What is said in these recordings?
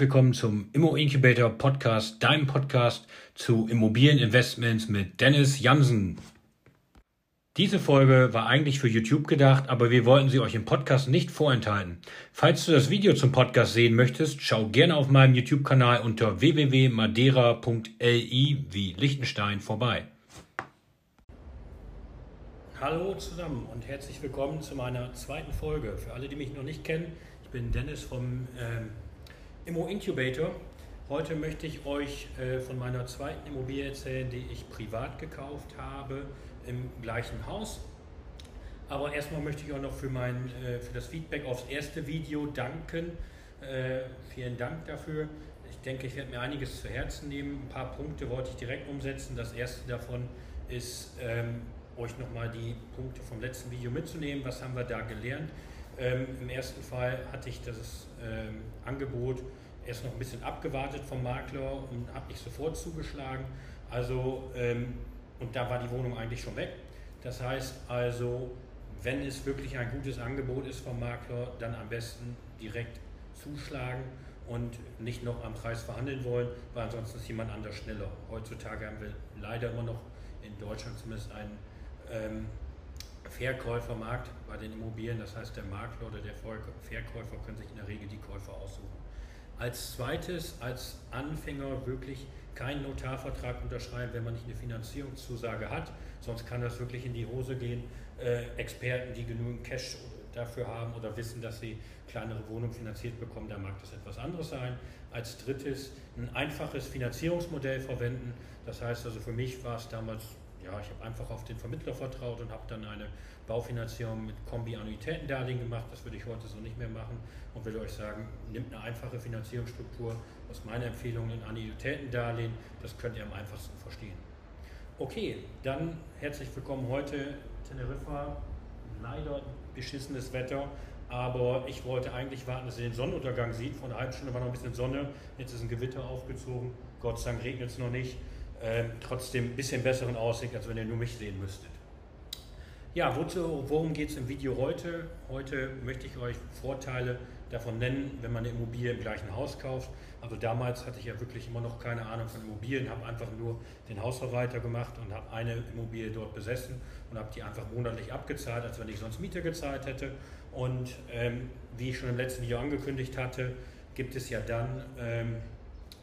Willkommen zum Immo Incubator Podcast, deinem Podcast zu Immobilieninvestments mit Dennis Jansen. Diese Folge war eigentlich für YouTube gedacht, aber wir wollten sie euch im Podcast nicht vorenthalten. Falls du das Video zum Podcast sehen möchtest, schau gerne auf meinem YouTube-Kanal unter www.madeira.li wie Liechtenstein vorbei. Hallo zusammen und herzlich willkommen zu meiner zweiten Folge. Für alle, die mich noch nicht kennen, ich bin Dennis vom ähm, Immo Incubator. Heute möchte ich euch äh, von meiner zweiten Immobilie erzählen, die ich privat gekauft habe im gleichen Haus. Aber erstmal möchte ich auch noch für, mein, äh, für das Feedback aufs erste Video danken. Äh, vielen Dank dafür. Ich denke, ich werde mir einiges zu Herzen nehmen. Ein paar Punkte wollte ich direkt umsetzen. Das erste davon ist, ähm, euch nochmal die Punkte vom letzten Video mitzunehmen. Was haben wir da gelernt? Ähm, Im ersten Fall hatte ich das ähm, Angebot erst noch ein bisschen abgewartet vom Makler und habe nicht sofort zugeschlagen. Also, ähm, und da war die Wohnung eigentlich schon weg. Das heißt also, wenn es wirklich ein gutes Angebot ist vom Makler, dann am besten direkt zuschlagen und nicht noch am Preis verhandeln wollen, weil ansonsten ist jemand anders schneller. Heutzutage haben wir leider immer noch in Deutschland zumindest einen ähm, Verkäufermarkt bei den Immobilien. Das heißt, der Makler oder der Verkäufer können sich in der Regel die Käufer aussuchen. Als zweites, als Anfänger wirklich keinen Notarvertrag unterschreiben, wenn man nicht eine Finanzierungszusage hat. Sonst kann das wirklich in die Hose gehen. Äh, Experten, die genügend Cash dafür haben oder wissen, dass sie kleinere Wohnungen finanziert bekommen, da mag das etwas anderes sein. Als drittes ein einfaches Finanzierungsmodell verwenden. Das heißt also für mich war es damals ja, ich habe einfach auf den Vermittler vertraut und habe dann eine Baufinanzierung mit Kombi-Annuitätendarlehen gemacht. Das würde ich heute so nicht mehr machen und würde euch sagen, nimmt eine einfache Finanzierungsstruktur aus meiner Empfehlung in Annuitätendarlehen. Das könnt ihr am einfachsten verstehen. Okay, dann herzlich willkommen heute Teneriffa. Leider beschissenes Wetter, aber ich wollte eigentlich warten, dass ihr den Sonnenuntergang sieht. Vor einer halben Stunde war noch ein bisschen Sonne, jetzt ist ein Gewitter aufgezogen. Gott sei Dank regnet es noch nicht äh, trotzdem ein bisschen besseren Aussicht, als wenn ihr nur mich sehen müsstet. Ja, wozu, worum geht es im Video heute? Heute möchte ich euch Vorteile davon nennen, wenn man eine Immobilie im gleichen Haus kauft. Also damals hatte ich ja wirklich immer noch keine Ahnung von Immobilien, habe einfach nur den Hausverwalter gemacht und habe eine Immobilie dort besessen und habe die einfach monatlich abgezahlt, als wenn ich sonst Miete gezahlt hätte. Und ähm, wie ich schon im letzten Video angekündigt hatte, gibt es ja dann ähm,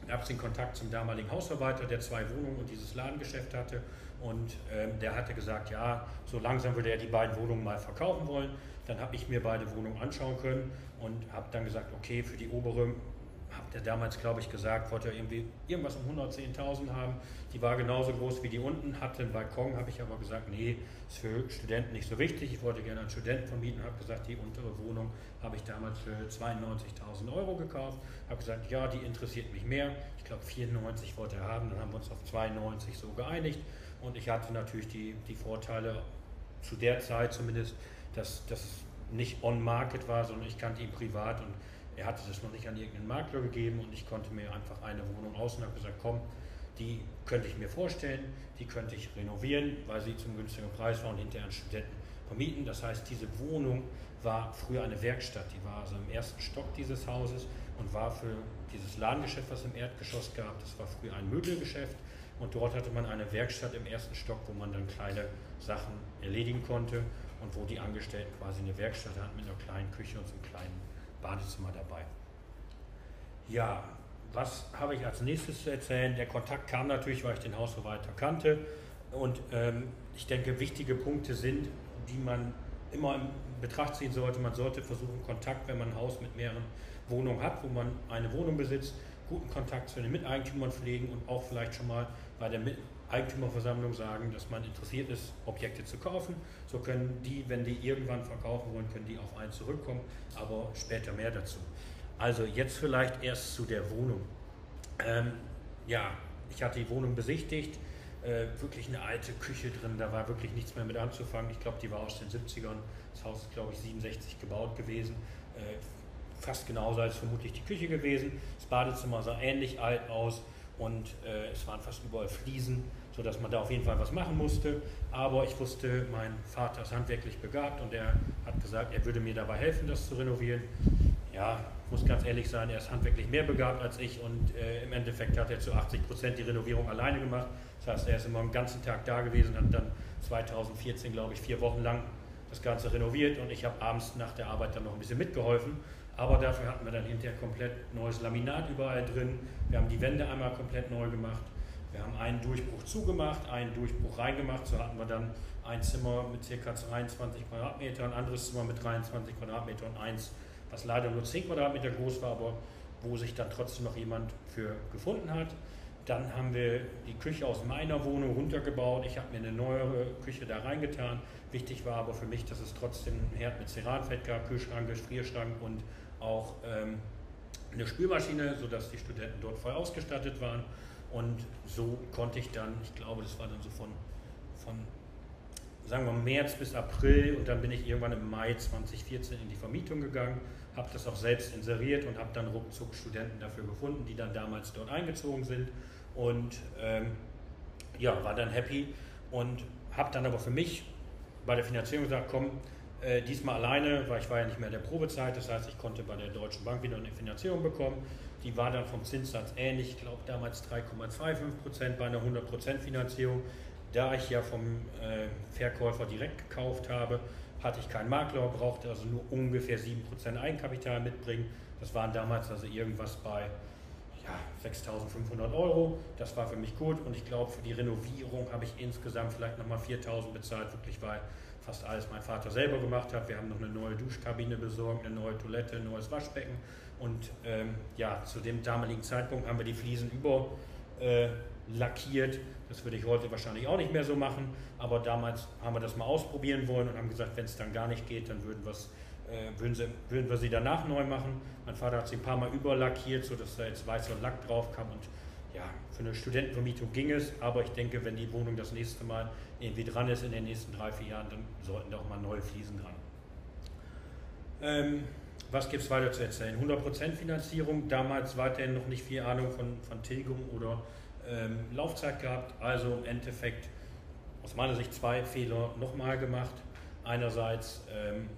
gab es den Kontakt zum damaligen Hausverwalter, der zwei Wohnungen und dieses Ladengeschäft hatte. Und ähm, der hatte gesagt, ja, so langsam würde er die beiden Wohnungen mal verkaufen wollen. Dann habe ich mir beide Wohnungen anschauen können und habe dann gesagt, okay, für die obere habt ihr damals, glaube ich, gesagt, wollte er irgendwie irgendwas um 110.000 haben. Die war genauso groß wie die unten, hatte einen Balkon, habe ich aber gesagt, nee, ist für Studenten nicht so wichtig. Ich wollte gerne einen Studenten vermieten, habe gesagt, die untere Wohnung habe ich damals für 92.000 Euro gekauft. Habe gesagt, ja, die interessiert mich mehr. Ich glaube, 94 wollte er haben, dann haben wir uns auf 92 so geeinigt. Und ich hatte natürlich die, die Vorteile zu der Zeit zumindest, dass, es nicht on-market war, sondern ich kannte ihn privat und er hatte das noch nicht an irgendeinen Makler gegeben und ich konnte mir einfach eine Wohnung aus und habe gesagt, komm, die könnte ich mir vorstellen, die könnte ich renovieren, weil sie zum günstigen Preis war und hinterher an Studenten vermieten. Das heißt, diese Wohnung war früher eine Werkstatt, die war also im ersten Stock dieses Hauses und war für dieses Ladengeschäft, was im Erdgeschoss gab, das war früher ein Möbelgeschäft und dort hatte man eine Werkstatt im ersten Stock, wo man dann kleine Sachen erledigen konnte und wo die Angestellten quasi eine Werkstatt hatten mit einer kleinen Küche und so einem kleinen Badezimmer dabei. Ja, was habe ich als nächstes zu erzählen? Der Kontakt kam natürlich, weil ich den Hausverwalter kannte. Und ähm, ich denke, wichtige Punkte sind, die man immer in Betracht ziehen sollte. Man sollte versuchen, Kontakt, wenn man ein Haus mit mehreren Wohnungen hat, wo man eine Wohnung besitzt, guten Kontakt zu den Miteigentümern pflegen und auch vielleicht schon mal bei der Eigentümerversammlung sagen, dass man interessiert ist, Objekte zu kaufen. So können die, wenn die irgendwann verkaufen wollen, können die auf einen zurückkommen, aber später mehr dazu. Also jetzt vielleicht erst zu der Wohnung. Ähm, ja, ich hatte die Wohnung besichtigt, äh, wirklich eine alte Küche drin, da war wirklich nichts mehr mit anzufangen. Ich glaube, die war aus den 70ern. Das Haus ist, glaube ich, 67 gebaut gewesen. Äh, fast genauso als vermutlich die Küche gewesen. Das Badezimmer sah ähnlich alt aus und äh, es waren fast überall Fliesen, sodass man da auf jeden Fall was machen musste. Aber ich wusste, mein Vater ist handwerklich begabt und er hat gesagt, er würde mir dabei helfen, das zu renovieren. ja, muss ganz ehrlich sein, er ist handwerklich mehr begabt als ich und äh, im Endeffekt hat er zu 80 Prozent die Renovierung alleine gemacht. Das heißt, er ist immer den ganzen Tag da gewesen, hat dann 2014, glaube ich, vier Wochen lang das Ganze renoviert und ich habe abends nach der Arbeit dann noch ein bisschen mitgeholfen. Aber dafür hatten wir dann hinterher komplett neues Laminat überall drin. Wir haben die Wände einmal komplett neu gemacht. Wir haben einen Durchbruch zugemacht, einen Durchbruch reingemacht. So hatten wir dann ein Zimmer mit ca. 23 Quadratmetern, ein anderes Zimmer mit 23 Quadratmetern und eins, was leider nur 10 Quadratmeter groß war, aber wo sich dann trotzdem noch jemand für gefunden hat. Dann haben wir die Küche aus meiner Wohnung runtergebaut. Ich habe mir eine neuere Küche da reingetan. Wichtig war aber für mich, dass es trotzdem einen Herd mit Ceranfett gab, Kühlschrank, Gefrierschrank und auch ähm, eine Spülmaschine, sodass die Studenten dort voll ausgestattet waren. Und so konnte ich dann, ich glaube, das war dann so von, von sagen wir März bis April und dann bin ich irgendwann im Mai 2014 in die Vermietung gegangen, habe das auch selbst inseriert und habe dann ruckzuck Studenten dafür gefunden, die dann damals dort eingezogen sind und ähm, ja, war dann happy und habe dann aber für mich bei der Finanzierung gesagt, komm, äh, diesmal alleine, weil ich war ja nicht mehr in der Probezeit, das heißt, ich konnte bei der Deutschen Bank wieder eine Finanzierung bekommen. Die war dann vom Zinssatz ähnlich, ich glaube damals 3,25 Prozent bei einer 100 Prozent Finanzierung. Da ich ja vom äh, Verkäufer direkt gekauft habe, hatte ich keinen Makler, brauchte also nur ungefähr 7 Prozent Eigenkapital mitbringen. Das waren damals also irgendwas bei ja, 6.500 Euro. Das war für mich gut und ich glaube, für die Renovierung habe ich insgesamt vielleicht nochmal 4.000 bezahlt, wirklich weil fast alles mein Vater selber gemacht hat. Wir haben noch eine neue Duschkabine besorgt, eine neue Toilette, ein neues Waschbecken. Und ähm, ja, zu dem damaligen Zeitpunkt haben wir die Fliesen über äh, lackiert. Das würde ich heute wahrscheinlich auch nicht mehr so machen. Aber damals haben wir das mal ausprobieren wollen und haben gesagt, wenn es dann gar nicht geht, dann würden, äh, würden, sie, würden wir sie danach neu machen. Mein Vater hat sie ein paar Mal überlackiert, sodass da jetzt weißer Lack drauf kam. Und ja, für eine Studentenvermietung ging es. Aber ich denke, wenn die Wohnung das nächste Mal irgendwie dran ist in den nächsten drei, vier Jahren, dann sollten da auch mal neue Fliesen dran. Ähm, was gibt es weiter zu erzählen? 100% Finanzierung, damals weiterhin noch nicht viel Ahnung von, von Tilgung oder ähm, Laufzeit gehabt, also im Endeffekt aus meiner Sicht zwei Fehler nochmal gemacht. Einerseits ähm,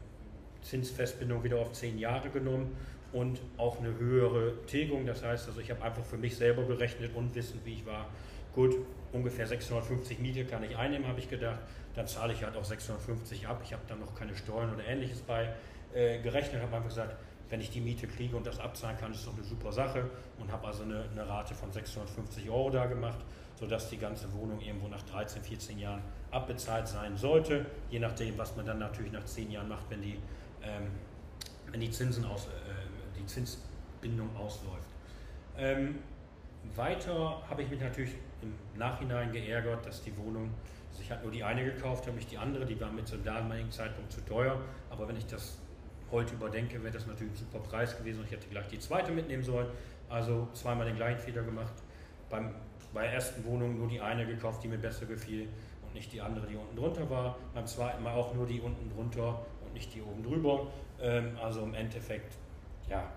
Zinsfestbindung wieder auf zehn Jahre genommen und auch eine höhere Tilgung. Das heißt, also ich habe einfach für mich selber gerechnet, unwissend wie ich war, gut, ungefähr 650 Miete kann ich einnehmen, habe ich gedacht. Dann zahle ich halt auch 650 ab. Ich habe dann noch keine Steuern oder ähnliches bei äh, gerechnet, habe einfach gesagt, wenn ich die Miete kriege und das abzahlen kann, ist doch eine super Sache und habe also eine, eine, Rate von 650 Euro da gemacht, sodass die ganze Wohnung irgendwo nach 13, 14 Jahren abbezahlt sein sollte, je nachdem, was man dann natürlich nach 10 Jahren macht, wenn die, ähm, wenn die, Zinsen aus, äh, die Zinsbindung ausläuft. Ähm, weiter habe ich mich natürlich im Nachhinein geärgert, dass die Wohnung, also ich hatte nur die eine gekauft, habe ich die andere, die war mit zum damaligen Zeitpunkt zu teuer, aber wenn ich das heute überdenke, wäre das natürlich ein super Preis gewesen und ich hätte gleich die zweite mitnehmen sollen. Also zweimal den gleichen Fehler gemacht. Beim, bei der ersten Wohnung nur die eine gekauft, die mir besser gefiel und nicht die andere, die unten drunter war. Beim zweiten Mal auch nur die unten drunter nicht die oben drüber. Ähm, also im Endeffekt, ja,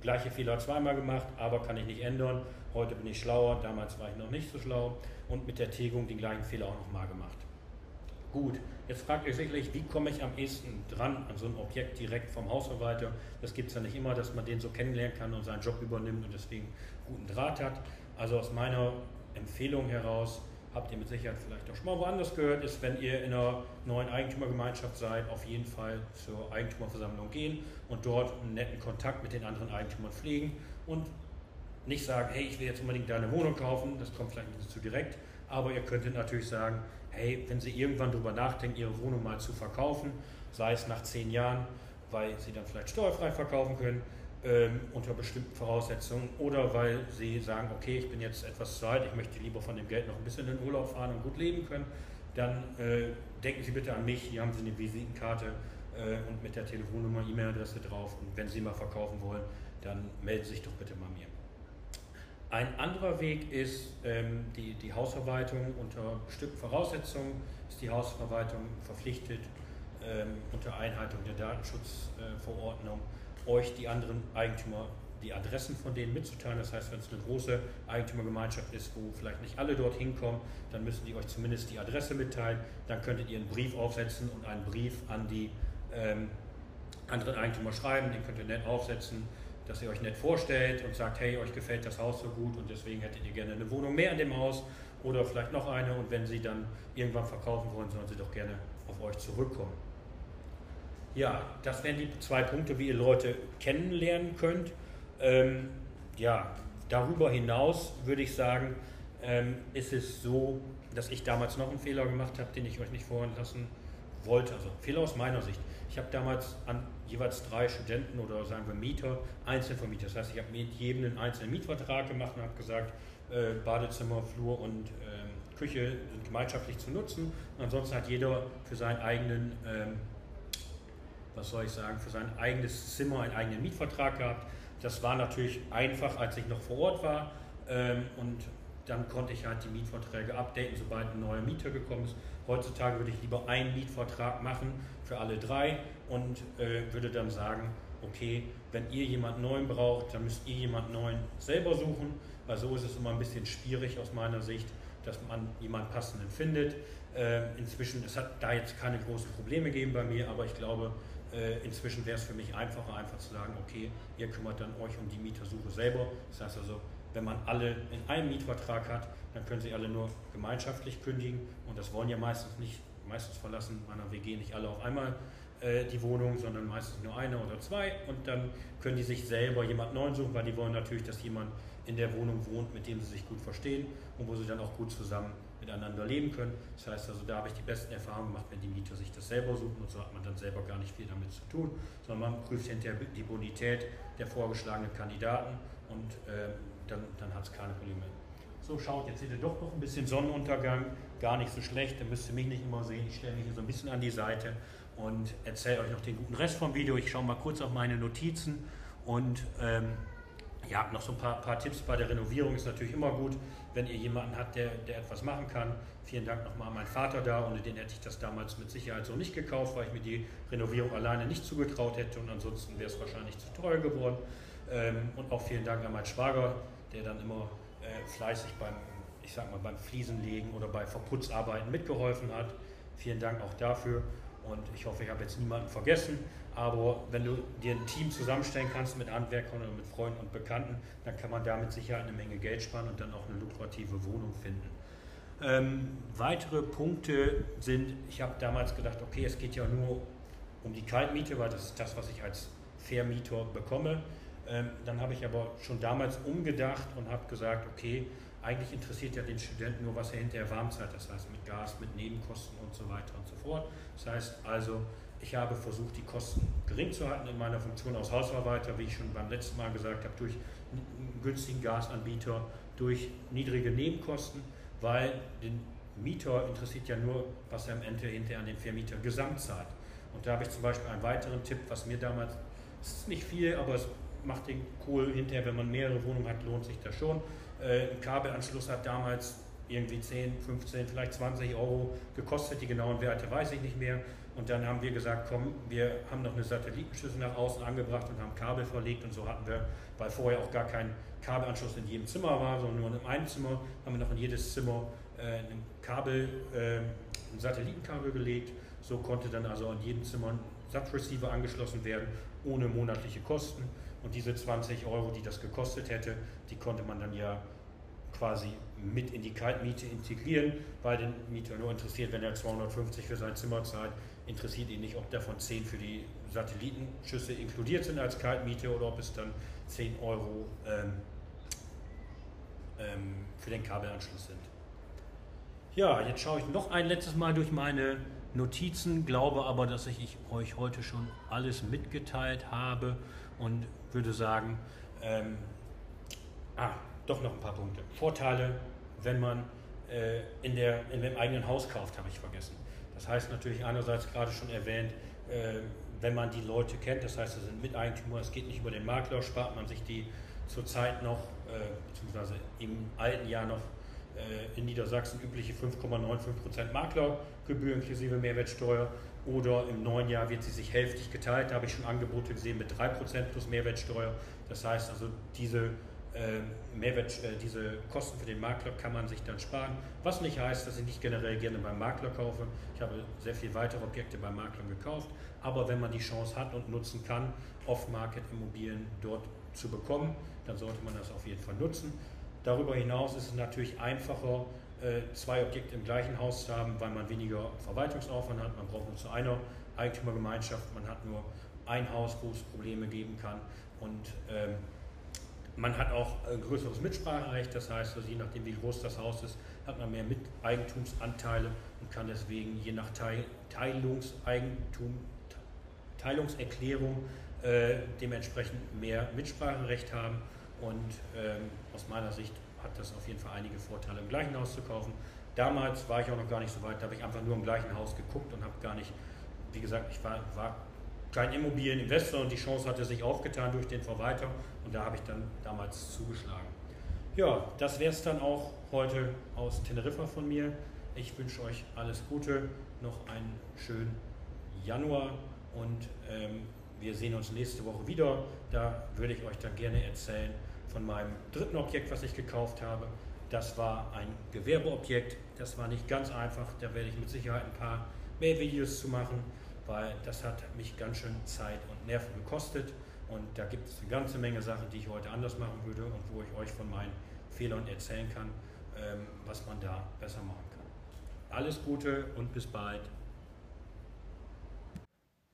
gleiche Fehler zweimal gemacht, aber kann ich nicht ändern. Heute bin ich schlauer, damals war ich noch nicht so schlau und mit der Tilgung den gleichen Fehler auch nochmal gemacht. Gut, jetzt fragt ihr sicherlich, wie komme ich am ehesten dran an so ein Objekt direkt vom Hausverwalter? Das gibt es ja nicht immer, dass man den so kennenlernen kann und seinen Job übernimmt und deswegen guten Draht hat. Also aus meiner Empfehlung heraus, habt ihr mit Sicherheit vielleicht auch schon mal woanders gehört, ist, wenn ihr in einer neuen Eigentümergemeinschaft seid, auf jeden Fall zur Eigentümerversammlung gehen und dort einen netten Kontakt mit den anderen Eigentümern pflegen und nicht sagen, hey, ich will jetzt unbedingt deine Wohnung kaufen, das kommt vielleicht nicht zu direkt, aber ihr könntet natürlich sagen, hey, wenn Sie irgendwann darüber nachdenken, Ihre Wohnung mal zu verkaufen, sei es nach zehn Jahren, weil Sie dann vielleicht steuerfrei verkaufen können, ähm, unter bestimmten Voraussetzungen, oder weil Sie sagen, okay, ich bin jetzt etwas zu alt, ich möchte lieber von dem Geld noch ein bisschen in den Urlaub fahren und gut leben können, dann äh, denken Sie bitte an mich, hier haben Sie eine Visitenkarte äh, und mit der Telefonnummer, E-Mail-Adresse drauf und wenn Sie mal verkaufen wollen, dann melden Sie sich doch bitte mal mir. Ein anderer Weg ist ähm, die, die Hausverwaltung. Unter bestimmten Voraussetzungen ist die Hausverwaltung verpflichtet, ähm, unter Einhaltung der Datenschutzverordnung äh, euch die anderen Eigentümer die Adressen von denen mitzuteilen. Das heißt, wenn es eine große Eigentümergemeinschaft ist, wo vielleicht nicht alle dorthin kommen, dann müssen die euch zumindest die Adresse mitteilen. Dann könntet ihr einen Brief aufsetzen und einen Brief an die ähm, anderen Eigentümer schreiben, den könnt ihr nett aufsetzen, dass ihr euch nett vorstellt und sagt, hey, euch gefällt das Haus so gut und deswegen hättet ihr gerne eine Wohnung mehr in dem Haus oder vielleicht noch eine und wenn sie dann irgendwann verkaufen wollen, sollen sie doch gerne auf euch zurückkommen. Ja, das wären die zwei Punkte, wie ihr Leute kennenlernen könnt. Ähm, ja, darüber hinaus würde ich sagen, ähm, ist es so, dass ich damals noch einen Fehler gemacht habe, den ich euch nicht vorhin lassen wollte. Also Fehler aus meiner Sicht. Ich habe damals an jeweils drei Studenten oder sagen wir Mieter einzeln vermietet. Das heißt, ich habe mit jedem einen einzelnen Mietvertrag gemacht und habe gesagt, äh, Badezimmer, Flur und ähm, Küche sind gemeinschaftlich zu nutzen. Und ansonsten hat jeder für seinen eigenen, ähm, was soll ich sagen, für sein eigenes Zimmer einen eigenen Mietvertrag gehabt. Das war natürlich einfach, als ich noch vor Ort war. Ähm, und dann konnte ich halt die Mietverträge updaten, sobald ein neuer Mieter gekommen ist. Heutzutage würde ich lieber einen Mietvertrag machen für alle drei und äh, würde dann sagen, okay, wenn ihr jemanden neuen braucht, dann müsst ihr jemanden neuen selber suchen, weil so ist es immer ein bisschen schwierig aus meiner Sicht, dass man jemanden passenden findet. Äh, inzwischen, es hat da jetzt keine großen Probleme gegeben bei mir, aber ich glaube, äh, inzwischen wäre es für mich einfacher, einfach zu sagen, okay, ihr kümmert dann euch um die Mietersuche selber. Das heißt also, wenn man alle in einem Mietvertrag hat, dann können sie alle nur gemeinschaftlich kündigen und das wollen ja meistens nicht, meistens verlassen meiner WG nicht alle auf einmal äh, die Wohnung, sondern meistens nur eine oder zwei und dann können die sich selber jemand neuen suchen, weil die wollen natürlich, dass jemand in der Wohnung wohnt, mit dem sie sich gut verstehen und wo sie dann auch gut zusammen miteinander leben können. Das heißt also, da habe ich die besten Erfahrungen gemacht, wenn die Mieter sich das selber suchen und so hat man dann selber gar nicht viel damit zu tun, sondern man prüft hinterher die Bonität der vorgeschlagenen Kandidaten und äh, dann, dann hat es keine Probleme. So, schaut, jetzt seht ihr doch noch ein bisschen Sonnenuntergang, gar nicht so schlecht, ihr müsst mich nicht immer sehen, ich stelle mich hier so ein bisschen an die Seite und erzähle euch noch den guten Rest vom Video. Ich schaue mal kurz auf meine Notizen und ähm, ja, noch so ein paar, paar, Tipps bei der Renovierung ist natürlich immer gut, wenn ihr jemanden habt, der, der etwas machen kann. Vielen Dank nochmal an meinen Vater da, ohne den hätte ich das damals mit Sicherheit so nicht gekauft, weil ich mir die Renovierung alleine nicht zugetraut hätte und ansonsten wäre es wahrscheinlich zu teuer geworden. Ähm, und auch vielen Dank an meinen Schwager, der dann immer äh, fleißig beim, ich sag mal, beim Fliesenlegen oder bei Verputzarbeiten mitgeholfen hat. Vielen Dank auch dafür. Und ich hoffe, ich habe jetzt niemanden vergessen. Aber wenn du dir ein Team zusammenstellen kannst mit Handwerkern oder mit Freunden und Bekannten, dann kann man damit sicher eine Menge Geld sparen und dann auch eine lukrative Wohnung finden. Ähm, weitere Punkte sind, ich habe damals gedacht, okay, es geht ja nur um die Kaltmiete, weil das ist das, was ich als Vermieter bekomme. Ähm, dann habe ich aber schon damals umgedacht und habe gesagt, okay, eigentlich interessiert ja den Studenten nur, was er hinterher warm zahlt, das heißt mit Gas, mit Nebenkosten und so weiter und so fort. Das heißt also, ich habe versucht, die Kosten gering zu halten in meiner Funktion als Hausverwalter, wie ich schon beim letzten Mal gesagt habe, durch einen günstigen Gasanbieter, durch niedrige Nebenkosten, weil den Mieter interessiert ja nur, was er am Ende hinterher an den Vermieter gesamt zahlt. Und da habe ich zum Beispiel einen weiteren Tipp, was mir damals, es ist nicht viel, aber es macht den cool hinterher, wenn man mehrere Wohnungen hat, lohnt sich das schon. Äh, ein Kabelanschluss hat damals irgendwie 10, 15, vielleicht 20 Euro gekostet. Die genauen Werte weiß ich nicht mehr. Und dann haben wir gesagt, komm, wir haben noch eine Satellitenschüssel nach außen angebracht und haben Kabel verlegt. Und so hatten wir, weil vorher auch gar kein Kabelanschluss in jedem Zimmer war, sondern nur in einem Zimmer, haben wir noch in jedes Zimmer äh, ein Kabel, äh, ein Satellitenkabel gelegt. So konnte dann also in jedem Zimmer ein Subreceiver angeschlossen werden, ohne monatliche Kosten. Und diese 20 Euro, die das gekostet hätte, die konnte man dann ja quasi mit in die Kaltmiete integrieren, weil den Mieter nur interessiert, wenn er 250 für sein Zimmer zahlt, interessiert ihn nicht, ob davon 10 für die Satellitenschüsse inkludiert sind als Kaltmiete oder ob es dann 10 Euro ähm, ähm, für den Kabelanschluss sind. Ja, jetzt schaue ich noch ein letztes Mal durch meine Notizen, glaube aber, dass ich euch heute schon alles mitgeteilt habe und würde sagen, ähm, ah, doch noch ein paar Punkte. Vorteile, wenn man äh, in, der, in dem eigenen Haus kauft, habe ich vergessen. Das heißt natürlich einerseits gerade schon erwähnt, äh, wenn man die Leute kennt, das heißt, es sind Miteigentümer, es geht nicht über den Makler, spart man sich die zurzeit noch, äh, beziehungsweise im alten Jahr noch äh, in Niedersachsen übliche 5,95% Maklergebühr inklusive Mehrwertsteuer oder im neuen Jahr wird sie sich hälftig geteilt. Da habe ich schon Angebote gesehen mit 3% plus Mehrwertsteuer. Das heißt also, diese äh, Mehrwert, äh, diese Kosten für den Makler kann man sich dann sparen. Was nicht heißt, dass ich nicht generell gerne beim Makler kaufe. Ich habe sehr viele weitere Objekte beim Makler gekauft. Aber wenn man die Chance hat und nutzen kann, Off-Market-Immobilien dort zu bekommen, dann sollte man das auf jeden Fall nutzen. Darüber hinaus ist es natürlich einfacher, zwei Objekte im gleichen Haus zu haben, weil man weniger Verwaltungsaufwand hat. Man braucht nur zu einer Eigentümergemeinschaft, man hat nur ein Haus, wo es Probleme geben kann. Und ähm, man hat auch ein größeres Mitspracherecht, das heißt, also je nachdem, wie groß das Haus ist, hat man mehr Miteigentumsanteile und kann deswegen je nach Teil, Teilungseigentum, Teilungserklärung äh, dementsprechend mehr Mitspracherecht haben. Und ähm, aus meiner Sicht hat das auf jeden Fall einige Vorteile, im gleichen Haus zu kaufen. Damals war ich auch noch gar nicht so weit, da habe ich einfach nur im gleichen Haus geguckt und habe gar nicht, wie gesagt, ich war, war kein Immobilieninvestor und die Chance hatte sich aufgetan durch den Verwalter und da habe ich dann damals zugeschlagen. Ja, das wäre es dann auch heute aus Teneriffa von mir. Ich wünsche euch alles Gute, noch einen schönen Januar und ähm, wir sehen uns nächste Woche wieder. Da würde ich euch dann gerne erzählen von meinem dritten Objekt, was ich gekauft habe. Das war ein Gewerbeobjekt. Das war nicht ganz einfach. Da werde ich mit Sicherheit ein paar mehr Videos zu machen, weil das hat mich ganz schön Zeit und Nerven gekostet. Und da gibt es eine ganze Menge Sachen, die ich heute anders machen würde und wo ich euch von meinen Fehlern erzählen kann, ähm, was man da besser machen kann. Alles Gute und bis bald.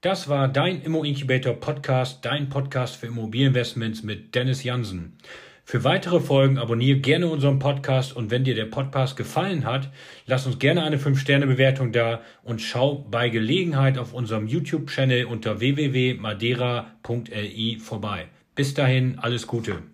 Das war dein Immo Incubator Podcast, dein Podcast für Immobilieninvestments mit Dennis Jansen. Für weitere Folgen abonniere gerne unseren Podcast und wenn dir der Podcast gefallen hat, lass uns gerne eine 5-Sterne-Bewertung da und schau bei Gelegenheit auf unserem YouTube-Channel unter www.madeira.li vorbei. Bis dahin, alles Gute.